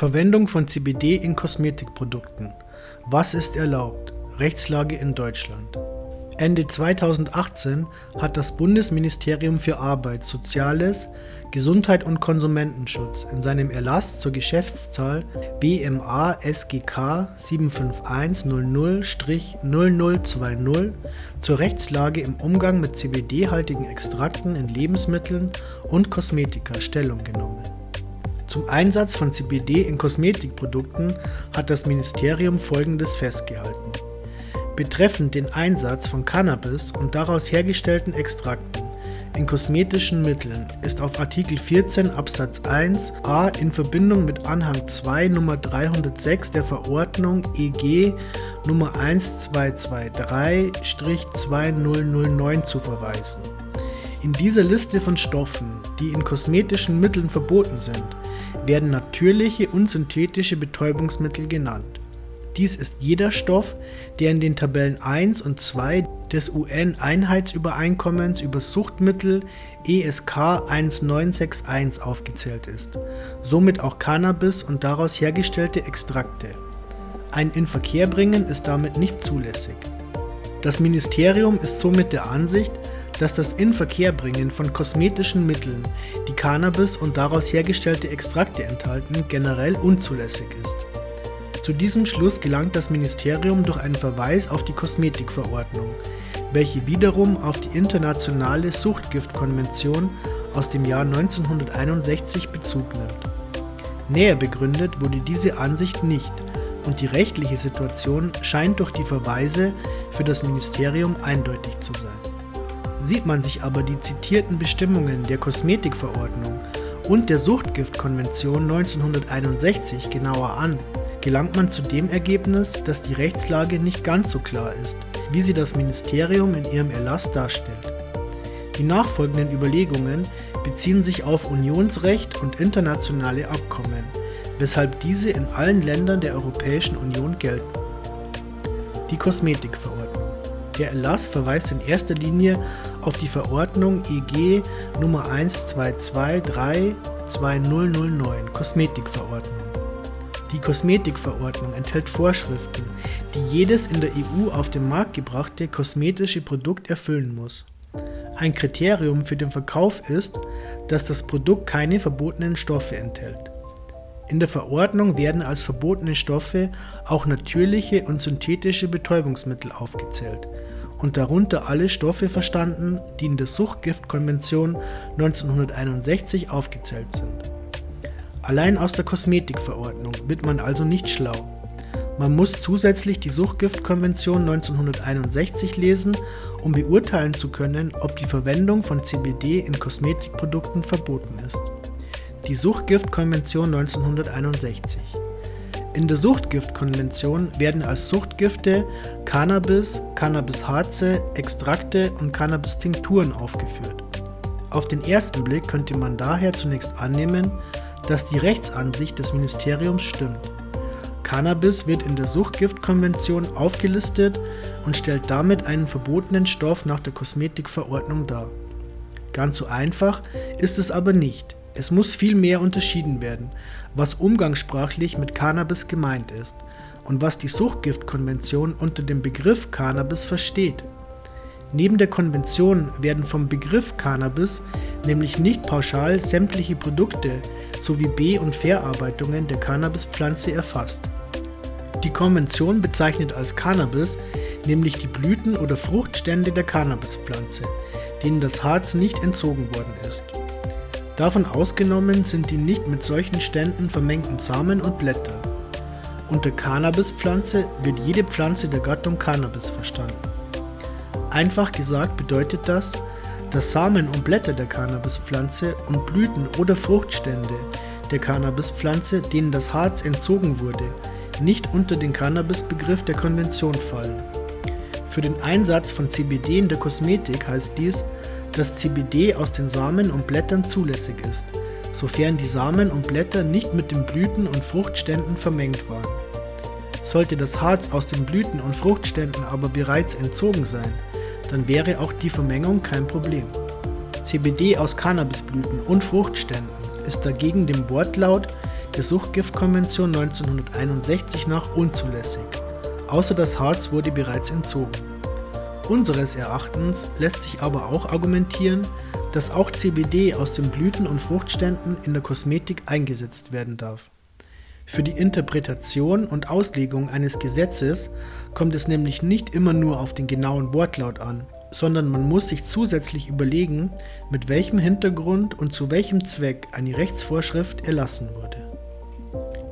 Verwendung von CBD in Kosmetikprodukten. Was ist erlaubt? Rechtslage in Deutschland. Ende 2018 hat das Bundesministerium für Arbeit, Soziales, Gesundheit und Konsumentenschutz in seinem Erlass zur Geschäftszahl BMA SGK 75100-0020 zur Rechtslage im Umgang mit CBD-haltigen Extrakten in Lebensmitteln und Kosmetika Stellung genommen. Zum Einsatz von CBD in Kosmetikprodukten hat das Ministerium Folgendes festgehalten betreffend den Einsatz von Cannabis und daraus hergestellten Extrakten in kosmetischen Mitteln ist auf Artikel 14 Absatz 1 a in Verbindung mit Anhang 2 Nummer 306 der Verordnung EG Nummer 1223-2009 zu verweisen. In dieser Liste von Stoffen, die in kosmetischen Mitteln verboten sind, werden natürliche und synthetische Betäubungsmittel genannt. Dies ist jeder Stoff, der in den Tabellen 1 und 2 des UN-Einheitsübereinkommens über Suchtmittel ESK 1961 aufgezählt ist, somit auch Cannabis und daraus hergestellte Extrakte. Ein Inverkehrbringen ist damit nicht zulässig. Das Ministerium ist somit der Ansicht, dass das Inverkehrbringen von kosmetischen Mitteln, die Cannabis und daraus hergestellte Extrakte enthalten, generell unzulässig ist. Zu diesem Schluss gelangt das Ministerium durch einen Verweis auf die Kosmetikverordnung, welche wiederum auf die internationale Suchtgiftkonvention aus dem Jahr 1961 Bezug nimmt. Näher begründet wurde diese Ansicht nicht und die rechtliche Situation scheint durch die Verweise für das Ministerium eindeutig zu sein. Sieht man sich aber die zitierten Bestimmungen der Kosmetikverordnung und der Suchtgiftkonvention 1961 genauer an, gelangt man zu dem Ergebnis, dass die Rechtslage nicht ganz so klar ist, wie sie das Ministerium in ihrem Erlass darstellt. Die nachfolgenden Überlegungen beziehen sich auf Unionsrecht und internationale Abkommen, weshalb diese in allen Ländern der Europäischen Union gelten. Die Kosmetikverordnung. Der Erlass verweist in erster Linie auf die Verordnung EG Nummer 1223 2009 Kosmetikverordnung. Die Kosmetikverordnung enthält Vorschriften, die jedes in der EU auf den Markt gebrachte kosmetische Produkt erfüllen muss. Ein Kriterium für den Verkauf ist, dass das Produkt keine verbotenen Stoffe enthält. In der Verordnung werden als verbotene Stoffe auch natürliche und synthetische Betäubungsmittel aufgezählt und darunter alle Stoffe verstanden, die in der Suchtgiftkonvention 1961 aufgezählt sind. Allein aus der Kosmetikverordnung wird man also nicht schlau. Man muss zusätzlich die Suchtgiftkonvention 1961 lesen, um beurteilen zu können, ob die Verwendung von CBD in Kosmetikprodukten verboten ist. Die Suchtgiftkonvention 1961. In der Suchtgiftkonvention werden als Suchtgifte Cannabis, Cannabisharze, Extrakte und Cannabis-Tinkturen aufgeführt. Auf den ersten Blick könnte man daher zunächst annehmen, dass die Rechtsansicht des Ministeriums stimmt. Cannabis wird in der Suchtgiftkonvention aufgelistet und stellt damit einen verbotenen Stoff nach der Kosmetikverordnung dar. Ganz so einfach ist es aber nicht. Es muss viel mehr unterschieden werden, was umgangssprachlich mit Cannabis gemeint ist und was die Suchtgiftkonvention unter dem Begriff Cannabis versteht. Neben der Konvention werden vom Begriff Cannabis nämlich nicht pauschal sämtliche Produkte sowie Be- und Verarbeitungen der Cannabispflanze erfasst. Die Konvention bezeichnet als Cannabis nämlich die Blüten oder Fruchtstände der Cannabispflanze, denen das Harz nicht entzogen worden ist. Davon ausgenommen sind die nicht mit solchen Ständen vermengten Samen und Blätter. Unter Cannabispflanze wird jede Pflanze der Gattung Cannabis verstanden. Einfach gesagt bedeutet das, dass Samen und Blätter der Cannabispflanze und Blüten oder Fruchtstände der Cannabispflanze, denen das Harz entzogen wurde, nicht unter den Cannabisbegriff der Konvention fallen. Für den Einsatz von CBD in der Kosmetik heißt dies, dass CBD aus den Samen und Blättern zulässig ist, sofern die Samen und Blätter nicht mit den Blüten und Fruchtständen vermengt waren. Sollte das Harz aus den Blüten und Fruchtständen aber bereits entzogen sein, dann wäre auch die Vermengung kein Problem. CBD aus Cannabisblüten und Fruchtständen ist dagegen dem Wortlaut der Suchtgiftkonvention 1961 nach unzulässig, außer das Harz wurde bereits entzogen. Unseres Erachtens lässt sich aber auch argumentieren, dass auch CBD aus den Blüten und Fruchtständen in der Kosmetik eingesetzt werden darf. Für die Interpretation und Auslegung eines Gesetzes kommt es nämlich nicht immer nur auf den genauen Wortlaut an, sondern man muss sich zusätzlich überlegen, mit welchem Hintergrund und zu welchem Zweck eine Rechtsvorschrift erlassen wurde.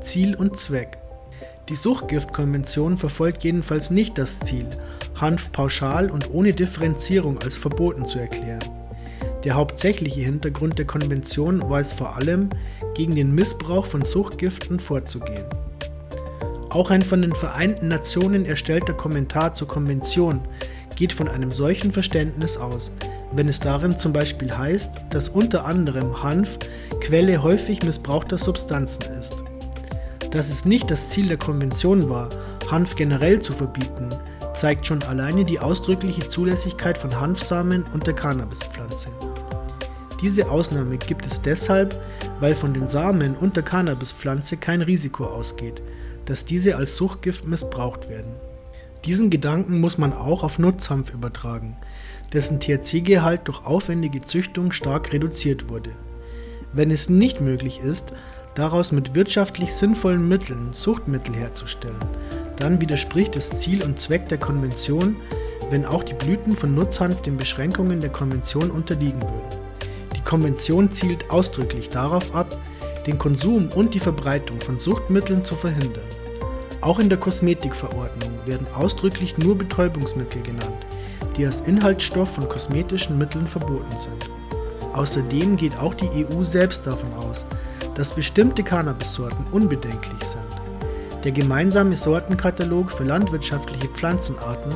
Ziel und Zweck Die Suchtgiftkonvention verfolgt jedenfalls nicht das Ziel, Hanf pauschal und ohne Differenzierung als verboten zu erklären. Der hauptsächliche Hintergrund der Konvention war es vor allem, gegen den Missbrauch von Suchtgiften vorzugehen. Auch ein von den Vereinten Nationen erstellter Kommentar zur Konvention geht von einem solchen Verständnis aus, wenn es darin zum Beispiel heißt, dass unter anderem Hanf Quelle häufig missbrauchter Substanzen ist. Dass es nicht das Ziel der Konvention war, Hanf generell zu verbieten, zeigt schon alleine die ausdrückliche Zulässigkeit von Hanfsamen und der Cannabispflanze. Diese Ausnahme gibt es deshalb, weil von den Samen und der Cannabispflanze kein Risiko ausgeht, dass diese als Suchtgift missbraucht werden. Diesen Gedanken muss man auch auf Nutzhanf übertragen, dessen THC-Gehalt durch aufwendige Züchtung stark reduziert wurde. Wenn es nicht möglich ist, daraus mit wirtschaftlich sinnvollen Mitteln Suchtmittel herzustellen, dann widerspricht es Ziel und Zweck der Konvention, wenn auch die Blüten von Nutzhanf den Beschränkungen der Konvention unterliegen würden. Die Konvention zielt ausdrücklich darauf ab, den Konsum und die Verbreitung von Suchtmitteln zu verhindern. Auch in der Kosmetikverordnung werden ausdrücklich nur Betäubungsmittel genannt, die als Inhaltsstoff von kosmetischen Mitteln verboten sind. Außerdem geht auch die EU selbst davon aus, dass bestimmte Cannabissorten unbedenklich sind. Der gemeinsame Sortenkatalog für landwirtschaftliche Pflanzenarten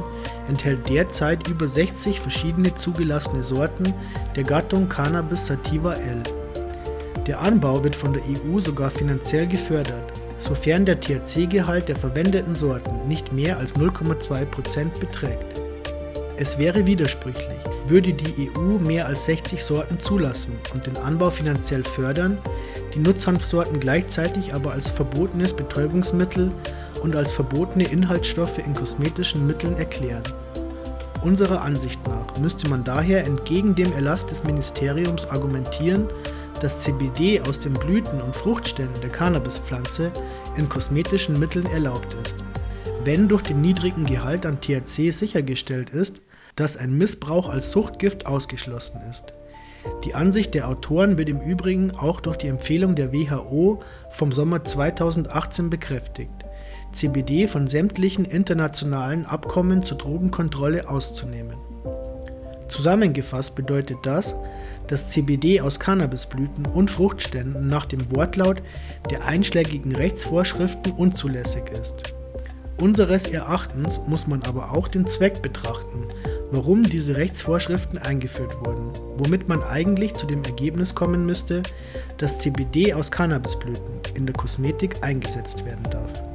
enthält derzeit über 60 verschiedene zugelassene Sorten der Gattung Cannabis sativa L. Der Anbau wird von der EU sogar finanziell gefördert sofern der THC-Gehalt der verwendeten Sorten nicht mehr als 0,2% beträgt. Es wäre widersprüchlich, würde die EU mehr als 60 Sorten zulassen und den Anbau finanziell fördern, die Nutzhanfsorten gleichzeitig aber als verbotenes Betäubungsmittel und als verbotene Inhaltsstoffe in kosmetischen Mitteln erklären. Unserer Ansicht nach müsste man daher entgegen dem Erlass des Ministeriums argumentieren, dass CBD aus den Blüten und Fruchtständen der Cannabispflanze in kosmetischen Mitteln erlaubt ist, wenn durch den niedrigen Gehalt an THC sichergestellt ist, dass ein Missbrauch als Suchtgift ausgeschlossen ist. Die Ansicht der Autoren wird im Übrigen auch durch die Empfehlung der WHO vom Sommer 2018 bekräftigt, CBD von sämtlichen internationalen Abkommen zur Drogenkontrolle auszunehmen. Zusammengefasst bedeutet das, dass CBD aus Cannabisblüten und Fruchtständen nach dem Wortlaut der einschlägigen Rechtsvorschriften unzulässig ist. Unseres Erachtens muss man aber auch den Zweck betrachten, warum diese Rechtsvorschriften eingeführt wurden, womit man eigentlich zu dem Ergebnis kommen müsste, dass CBD aus Cannabisblüten in der Kosmetik eingesetzt werden darf.